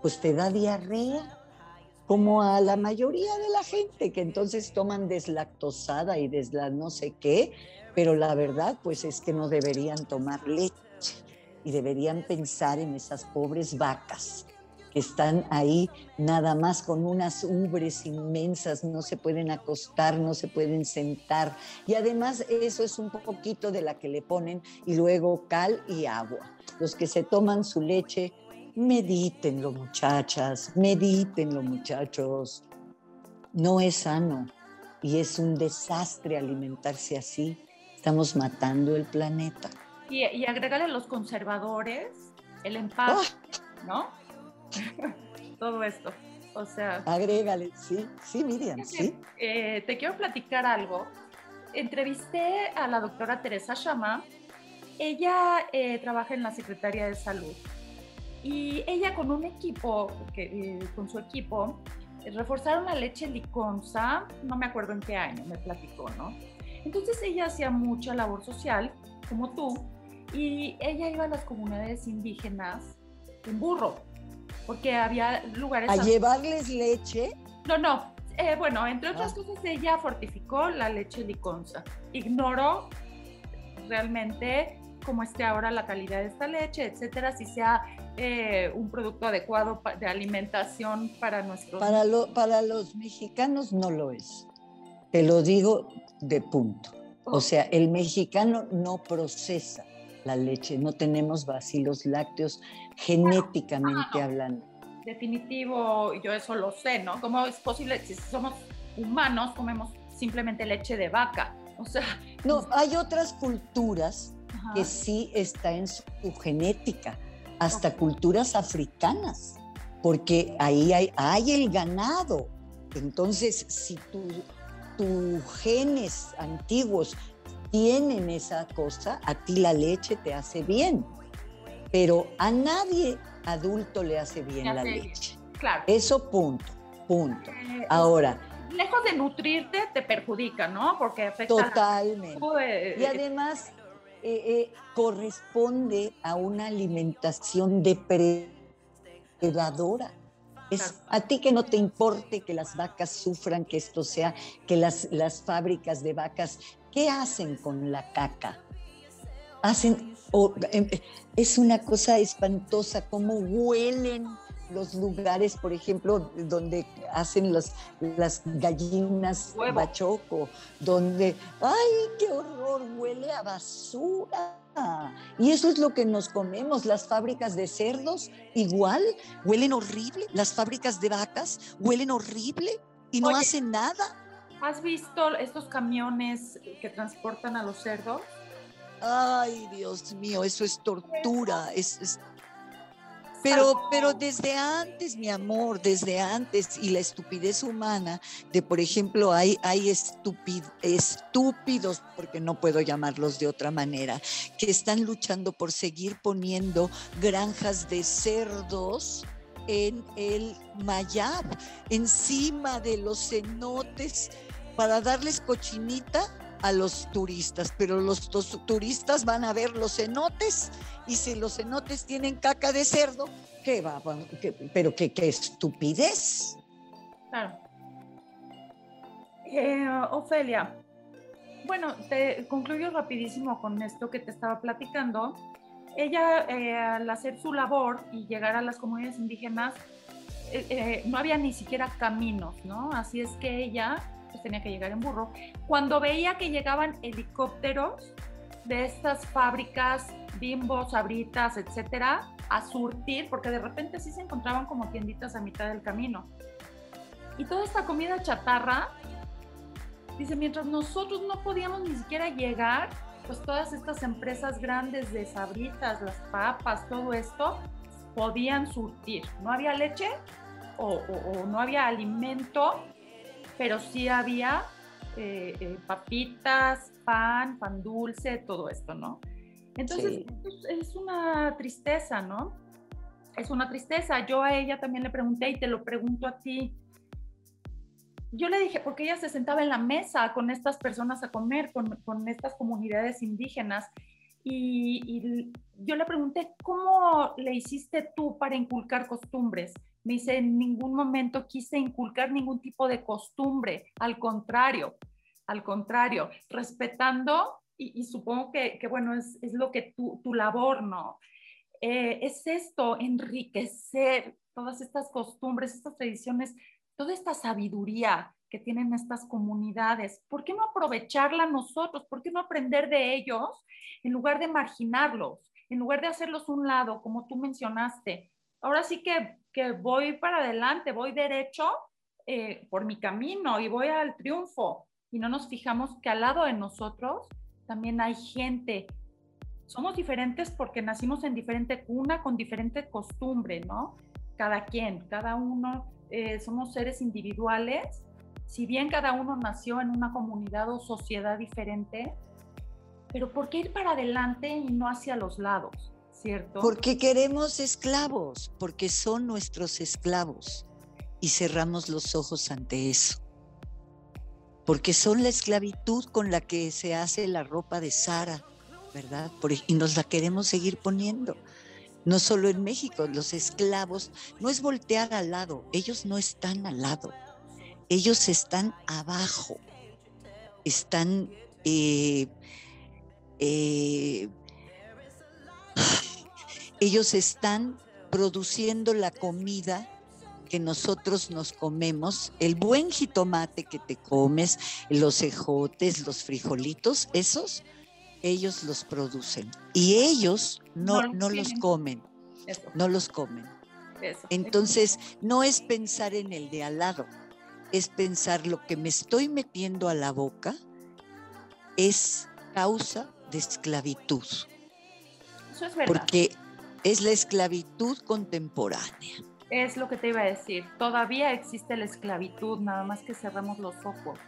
pues te da diarrea, como a la mayoría de la gente que entonces toman deslactosada y desla no sé qué, pero la verdad pues es que no deberían tomar leche y deberían pensar en esas pobres vacas que están ahí nada más con unas ubres inmensas, no se pueden acostar, no se pueden sentar. Y además eso es un poquito de la que le ponen y luego cal y agua. Los que se toman su leche Medítenlo, muchachas, medítenlo, muchachos. No es sano y es un desastre alimentarse así. Estamos matando el planeta. Y, y agregarle a los conservadores el empaque, ah. ¿no? Todo esto. O sea. Agrégale, sí, sí, Miriam, sí. Eh, te quiero platicar algo. Entrevisté a la doctora Teresa Chama. Ella eh, trabaja en la Secretaría de Salud y ella con un equipo, que, eh, con su equipo, reforzaron la leche liconza, no me acuerdo en qué año, me platicó, ¿no? Entonces ella hacía mucha labor social, como tú, y ella iba a las comunidades indígenas en burro, porque había lugares... ¿A, llevarles leche? No, no. Eh, bueno, entre otras ah. cosas, ella fortificó la leche liconza. Ignoró realmente cómo esté ahora la calidad de esta leche, etcétera, si sea eh, un producto adecuado de alimentación para nuestros... Para, para los mexicanos no lo es. Te lo digo de punto. O sea, el mexicano no procesa la leche, no tenemos vacilos lácteos genéticamente hablando. Definitivo, yo eso lo sé, ¿no? ¿Cómo es posible, si somos humanos, comemos simplemente leche de vaca? O sea... No, hay otras culturas que sí está en su genética hasta culturas africanas, porque ahí hay, hay el ganado. Entonces, si tus genes antiguos tienen esa cosa, a ti la leche te hace bien, pero a nadie adulto le hace bien la leche. Claro. Eso punto, punto. Eh, Ahora, lejos de nutrirte, te perjudica, ¿no? Porque afecta. Totalmente. y además, eh, eh, corresponde a una alimentación depredadora. Es a ti que no te importe que las vacas sufran, que esto sea, que las, las fábricas de vacas, ¿qué hacen con la caca? Hacen, em, es una cosa espantosa, cómo huelen los lugares, por ejemplo, donde hacen las, las gallinas bachoco, donde, ¡ay, qué horror! Huele a basura. Y eso es lo que nos comemos. Las fábricas de cerdos, igual, huelen horrible. Las fábricas de vacas huelen horrible y no hacen nada. ¿Has visto estos camiones que transportan a los cerdos? Ay, Dios mío, eso es tortura. Es, pero, pero desde antes, mi amor, desde antes, y la estupidez humana de, por ejemplo, hay, hay estúpidos, porque no puedo llamarlos de otra manera, que están luchando por seguir poniendo granjas de cerdos en el Mayab, encima de los cenotes, para darles cochinita a los turistas, pero los, turistas van a ver los cenotes y si los cenotes tienen caca de cerdo, ¿qué va? pero qué, estupidez. Claro. Eh, Ofelia, bueno, te concluyo rapidísimo con esto que te estaba platicando. Ella, eh, al hacer su labor y llegar a las comunidades indígenas, eh, no había ni siquiera caminos, ¿no? Así es que ella pues tenía que llegar en burro. Cuando veía que llegaban helicópteros de estas fábricas, bimbos, sabritas, etcétera, a surtir, porque de repente sí se encontraban como tienditas a mitad del camino. Y toda esta comida chatarra, dice, mientras nosotros no podíamos ni siquiera llegar, pues todas estas empresas grandes de sabritas, las papas, todo esto, podían surtir. No había leche o, o no había alimento pero sí había eh, eh, papitas, pan, pan dulce, todo esto, ¿no? Entonces, es una tristeza, ¿no? Es una tristeza. Yo a ella también le pregunté y te lo pregunto a ti. Yo le dije, porque ella se sentaba en la mesa con estas personas a comer, con, con estas comunidades indígenas, y, y, yo le pregunté, ¿cómo le hiciste tú para inculcar costumbres? Me dice, en ningún momento quise inculcar ningún tipo de costumbre, al contrario, al contrario, respetando, y, supongo que, bueno, es, lo que tu, tu labor, ¿no? Eh, es esto, enriquecer todas estas costumbres, estas tradiciones, toda esta sabiduría que tienen estas comunidades. ¿Por qué no aprovecharla nosotros? ¿Por qué no aprender de ellos en lugar de marginarlos, en lugar de hacerlos un lado, como tú mencionaste? Ahora sí que que voy para adelante, voy derecho eh, por mi camino y voy al triunfo. Y no nos fijamos que al lado de nosotros también hay gente. Somos diferentes porque nacimos en diferente cuna, con diferente costumbre, ¿no? Cada quien, cada uno, eh, somos seres individuales. Si bien cada uno nació en una comunidad o sociedad diferente, pero ¿por qué ir para adelante y no hacia los lados? Porque queremos esclavos, porque son nuestros esclavos y cerramos los ojos ante eso. Porque son la esclavitud con la que se hace la ropa de Sara, ¿verdad? y nos la queremos seguir poniendo. No solo en México, los esclavos, no es voltear al lado, ellos no están al lado, ellos están abajo, están eh, eh, ellos están produciendo la comida que nosotros nos comemos, el buen jitomate que te comes, los ejotes, los frijolitos, esos, ellos los producen. Y ellos no, no, los comen, no los comen. Entonces, no es pensar en el de al lado, es pensar lo que me estoy metiendo a la boca es causa de esclavitud. Eso es verdad. Porque es la esclavitud contemporánea. Es lo que te iba a decir. Todavía existe la esclavitud, nada más que cerramos los ojos.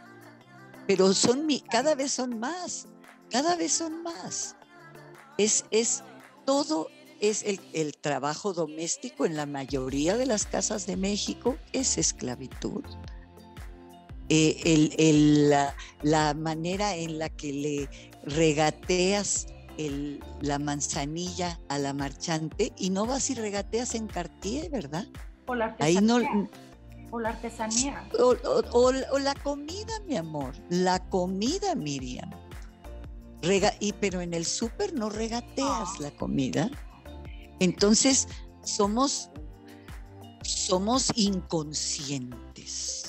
Pero son cada vez son más, cada vez son más. Es, es todo es el, trabajo doméstico en la mayoría de las casas de México, es esclavitud. Eh, la, la, manera en la que le regateas la manzanilla a la marchante y no vas y regateas en Cartier, ¿verdad? O la artesanía. o la artesanía. O, la comida, mi amor. La comida, Miriam. Rega y, pero en el súper no regateas la comida. Entonces, somos, somos inconscientes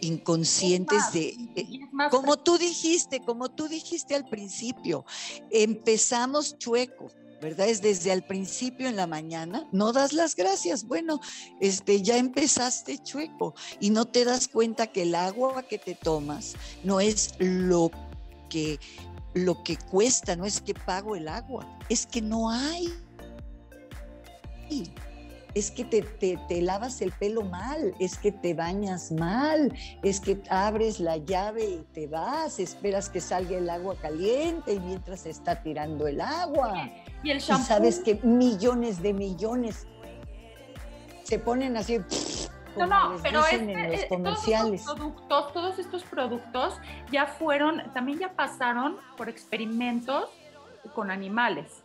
inconscientes de, eh, como tú dijiste, como tú dijiste al principio, empezamos chueco, ¿verdad? Es desde el principio en la mañana, no das las gracias, bueno, este, ya empezaste chueco y no te das cuenta que el agua que te tomas no es lo que, lo que cuesta, no es que pago el agua, es que no hay. Es que te, te, lavas el pelo mal, es que te bañas mal, es que abres la llave y te vas, esperas que salga el agua caliente y mientras se está tirando el agua. Y el shampoo. sabes que millones de millones se ponen así. No, no, pero este, eh, comerciales. Todos, estos productos, todos estos productos ya fueron, también ya pasaron por experimentos con animales.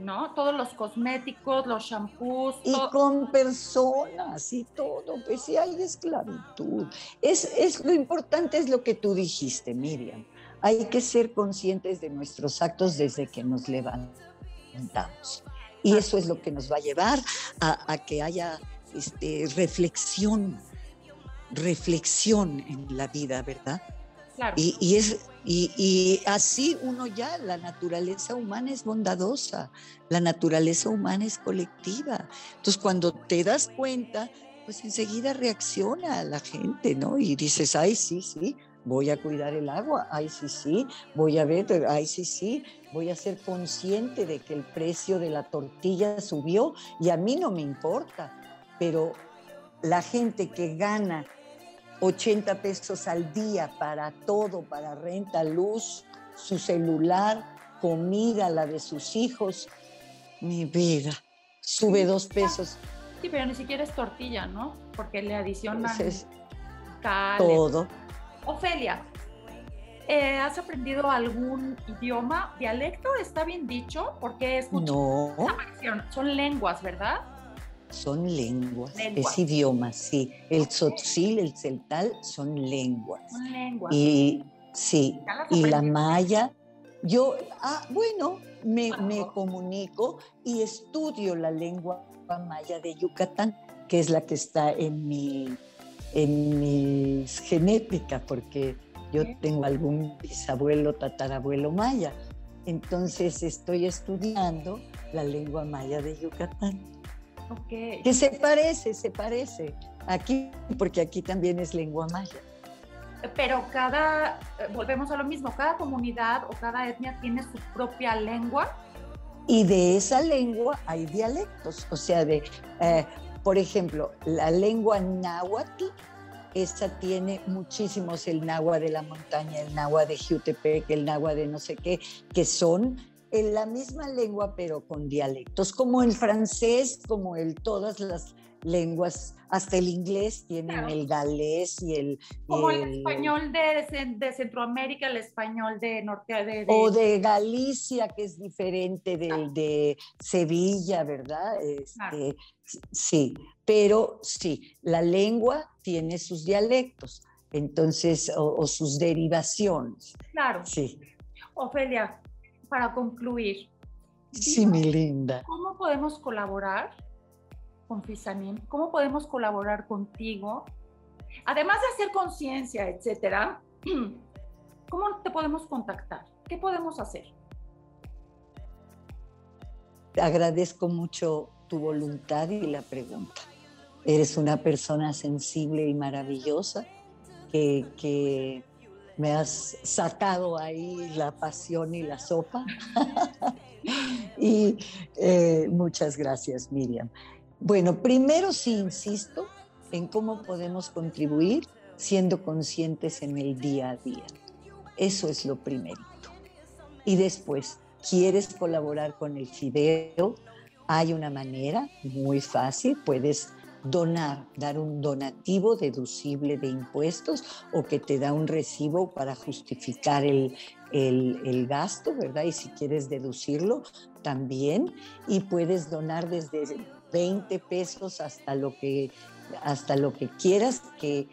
¿No? Todos los cosméticos, los shampoos. Y con personas y todo, pues sí hay esclavitud. Es, es, lo importante es lo que tú dijiste, Miriam. Hay que ser conscientes de nuestros actos desde que nos levantamos. Y eso es lo que nos va a llevar a, que haya este, reflexión, reflexión en la vida, ¿verdad? Claro. Y, es, y, así uno ya, la naturaleza humana es bondadosa, la naturaleza humana es colectiva. Entonces cuando te das cuenta, pues enseguida reacciona la gente, ¿no? Y dices, ay, sí, sí, voy a cuidar el agua, ay, sí, sí, voy a ver, ay, sí, sí, voy a ser consciente de que el precio de la tortilla subió y a mí no me importa, pero la gente que gana 80 pesos al día para todo, para renta, luz, su celular, comida, la de sus hijos, mi vida, sube dos pesos. Sí, pero ni siquiera es tortilla, ¿no? Porque le adicionan todo. Ofelia, eh, ¿has aprendido algún idioma? ¿Dialecto está bien dicho? Porque es No. Son lenguas, ¿verdad? Son lenguas, es idioma, sí. El tzotzil, el celtal son lenguas. Son lenguas. Y sí, y la maya. Yo, ah, bueno, me, me comunico y estudio la lengua maya de Yucatán, que es la que está en mi, en mi genética, porque yo tengo algún bisabuelo, tatarabuelo maya. Entonces estoy estudiando la lengua maya de Yucatán. Okay. Que se parece, se parece. Aquí, porque aquí también es lengua maya. Pero cada, eh, volvemos a lo mismo, cada comunidad o cada etnia tiene su propia lengua. Y de esa lengua hay dialectos, o sea, de, eh, por ejemplo, la lengua náhuatl esta tiene muchísimos, el náhuatl de la montaña, el náhuatl de Jutepec, el náhuatl de no sé qué, que son en la misma lengua pero con dialectos, como el francés, como el todas las lenguas, hasta el inglés tienen el galés y el... Como el, español de, de, Centroamérica, el español de Norte... De, O de Galicia, que es diferente del de Sevilla, ¿verdad? Este, sí, pero sí, la lengua tiene sus dialectos, entonces, o, sus derivaciones. Claro. Sí. Ofelia, para concluir. Sí, mi linda. ¿Cómo podemos colaborar con Fisanim? ¿Cómo podemos colaborar contigo? Además de hacer conciencia, etcétera, ¿cómo te podemos contactar? ¿Qué podemos hacer? Agradezco mucho tu voluntad y la pregunta. Eres una persona sensible y maravillosa que, que me has sacado ahí la pasión y la sopa. y eh, muchas gracias, Miriam. Bueno, primero sí insisto en cómo podemos contribuir siendo conscientes en el día a día. Eso es lo primerito. Y después, ¿quieres colaborar con el Fideo? Hay una manera muy fácil, puedes donar, dar un donativo deducible de impuestos o que te da un recibo para justificar el, el, gasto, ¿verdad? Y si quieres deducirlo, también. Y puedes donar desde 20 pesos hasta lo que, hasta lo que quieras, que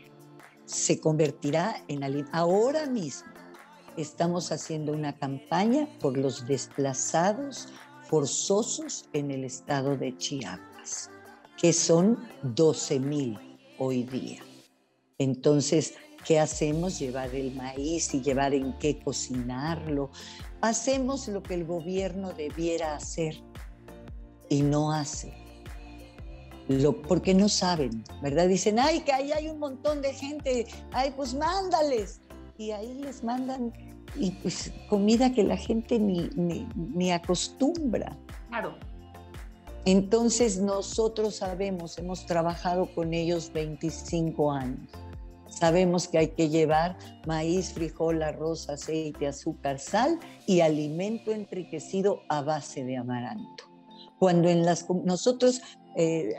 se convertirá en ahora mismo. Estamos haciendo una campaña por los desplazados forzosos en el estado de Chiapas, que son 12 mil hoy día. Entonces, ¿qué hacemos? Llevar el maíz y llevar en qué cocinarlo. Hacemos lo que el gobierno debiera hacer y no hace lo, porque no saben, ¿verdad? Dicen, ay, que ahí hay un montón de gente, ay, pues mándales. Y ahí les mandan y pues comida que la gente ni, ni, acostumbra. Claro. Entonces nosotros sabemos, hemos trabajado con ellos 25 años. Sabemos que hay que llevar maíz, frijol, arroz, aceite, azúcar, sal y alimento enriquecido a base de amaranto. Cuando en las nosotros eh,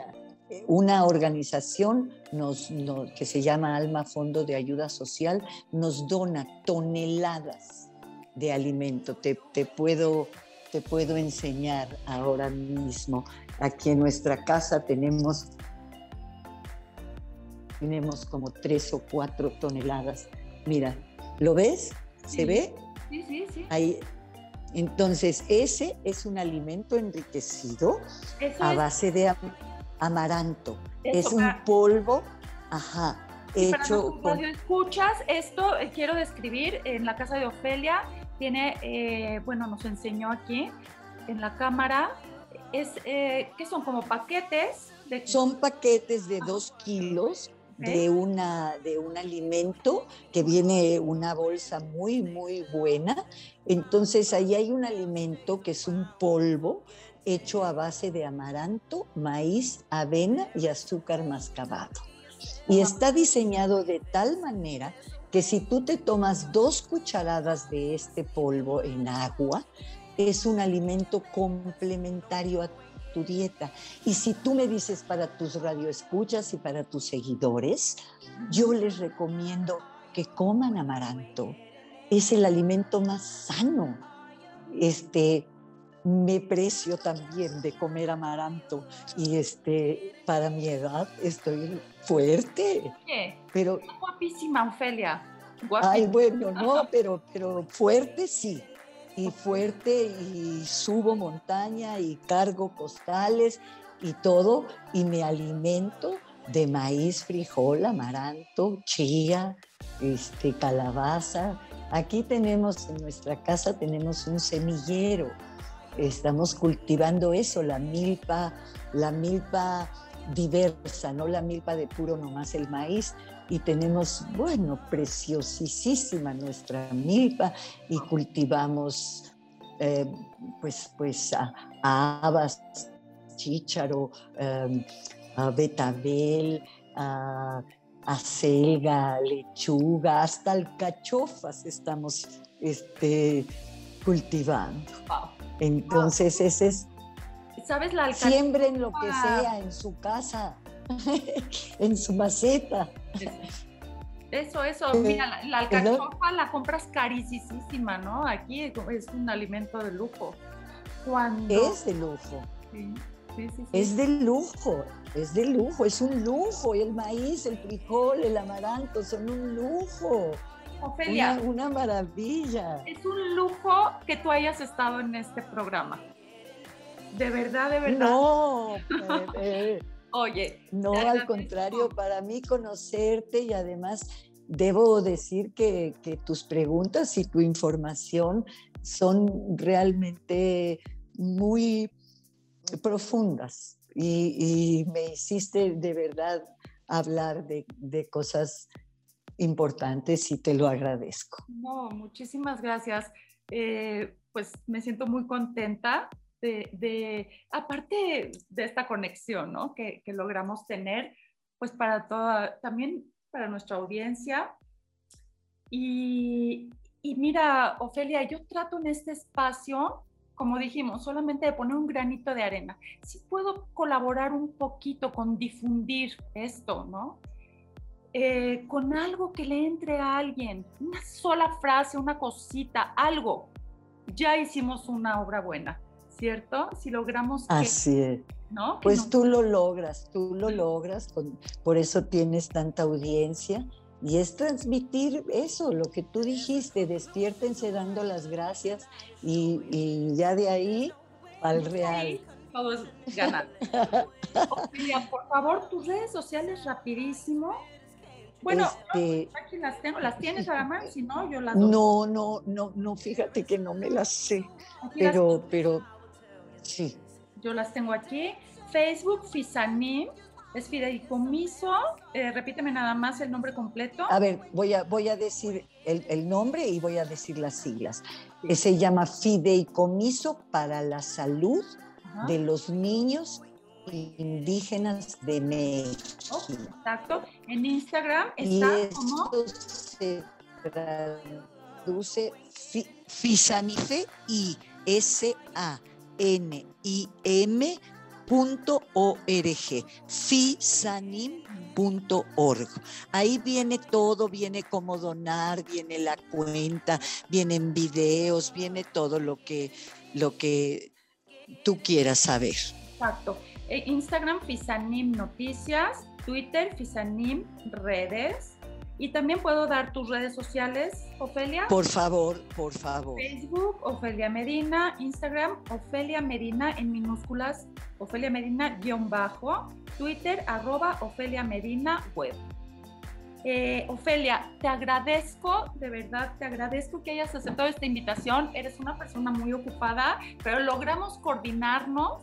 una organización que se llama Alma Fondo de Ayuda Social nos dona toneladas de alimento. Te, puedo, te puedo enseñar ahora mismo. Aquí en nuestra casa tenemos, tenemos como tres o cuatro toneladas. Mira, ¿lo ves? ¿Se ve? Sí, sí, sí. Ahí, entonces, ese es un alimento enriquecido a base de amaranto. es un polvo, ajá, hecho para escuchas, esto eh, quiero describir en la casa de Ofelia. Tiene, eh, bueno, nos enseñó aquí en la cámara. Es, eh, ¿qué son? Como paquetes. De... Son paquetes de dos kilos de, una, de un alimento que viene una bolsa muy, muy buena. Entonces ahí hay un alimento que es un polvo hecho a base de amaranto, maíz, avena y azúcar mascabado. Y está diseñado de tal manera que si tú te tomas dos cucharadas de este polvo en agua, es un alimento complementario a tu dieta. Y si tú me dices para tus radioescuchas y para tus seguidores, yo les recomiendo que coman amaranto. Es el alimento más sano. Este, me precio también de comer amaranto y este para mi edad estoy fuerte. ¿Qué? Pero guapísima Ofelia. Ay, bueno, no, pero pero fuerte sí. Y fuerte y subo montaña y cargo costales y todo y me alimento de maíz, frijol, amaranto, chía, este calabaza. Aquí tenemos en nuestra casa tenemos un semillero estamos cultivando eso, la milpa, la milpa diversa, no la milpa de puro nomás el maíz. Y tenemos, bueno, preciosísima nuestra milpa y cultivamos eh, pues, pues a, habas, chícharo, em, a betabel, a, selga, lechuga, hasta alcachofas estamos este, cultivando. Entonces, ese es. ¿Sabes la Siembren lo que sea en su casa, en su maceta. Eso, eso. Mira, la, alcachofa la compras carísima, ¿no? Aquí es un alimento de lujo. Cuando... Es de lujo. Sí. Sí, sí, es de lujo, es de lujo, es un lujo. Y el maíz, el frijol, el amaranto son un lujo. Ofelia. Una, maravilla. Es un lujo que tú hayas estado en este programa. De verdad, de verdad. No. Eh, eh. Oye. No, al contrario, para mí conocerte y además debo decir que, tus preguntas y tu información son realmente muy profundas y, me hiciste de verdad hablar de, de cosas importantes y te lo agradezco. No, muchísimas gracias. Eh, pues me siento muy contenta de, aparte de esta conexión ¿no? que, logramos tener, pues para toda, también para nuestra audiencia. Y, y mira, Ofelia, yo trato en este espacio, como dijimos, solamente de poner un granito de arena. Si puedo colaborar un poquito con difundir esto, ¿no? Eh, con algo que le entre a alguien, una sola frase, una cosita, algo, ya hicimos una obra buena, ¿cierto? Si logramos... Así es. ¿no? Pues tú lo logras, tú lo logras, por eso tienes tanta audiencia. Y es transmitir eso, lo que tú dijiste, despiértense dando las gracias y, ya de ahí al real. Todo es ganar. por favor, tus redes sociales rapidísimo bueno, este, aquí las tengo, las tienes a la mano, si no, yo las No, no, no, no, fíjate que no me las sé, pero, pero sí. Yo las tengo aquí. Facebook, Fisanim, es fideicomiso. Eh, repíteme nada más el nombre completo. A ver, voy a, voy a decir el, nombre y voy a decir las siglas. Se llama Fideicomiso para la Salud de los niños indígenas de México. Oh, exacto. En Instagram está y como se traduce Fisanife y S A N I M .org, fisanim.org. Ahí viene todo, viene cómo donar, viene la cuenta, vienen videos, viene todo lo que, lo que tú quieras saber. Exacto. Eh, Instagram Fisanim Noticias, Twitter Fisanim Redes. Y también puedo dar tus redes sociales, Ofelia. Por favor, por favor. Facebook, Ofelia Medina, Instagram, Ofelia Medina en minúsculas, Ofelia Medina guion bajo, Twitter, arroba Ofelia Medina web. Eh, Ofelia, te agradezco, de verdad, te agradezco que hayas aceptado esta invitación. Eres una persona muy ocupada, pero logramos coordinarnos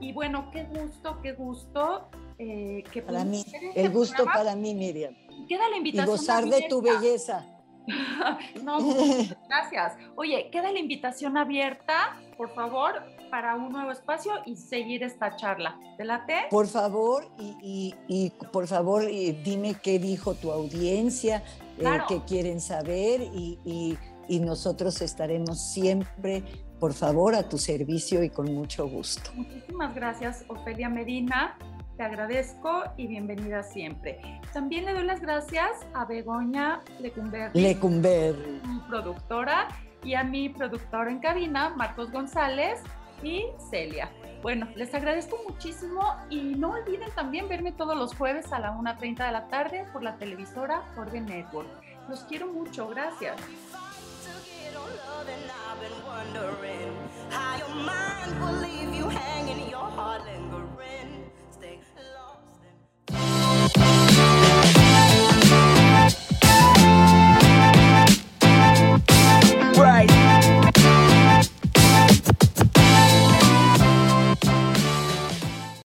y bueno, qué gusto, qué gusto. Eh, que para mí, el gusto para mí, Miriam. Queda la invitación. Y gozar de tu belleza. no, gracias. Oye, queda la invitación abierta, por favor, para un nuevo espacio y seguir esta charla. ¿Te late? Por favor, y, por favor, dime qué dijo tu audiencia, eh, qué quieren saber y nosotros estaremos siempre por favor, a tu servicio y con mucho gusto. Muchísimas gracias, Ofelia Medina. Te agradezco y bienvenida siempre. También le doy las gracias a Begoña Lecumberri, Lecumberri. mi productora, y a mi productor en cabina, Marcos González y Celia. Bueno, les agradezco muchísimo y no olviden también verme todos los jueves a la 1.30 de la tarde por la televisora Orbe Network. Los quiero mucho, gracias.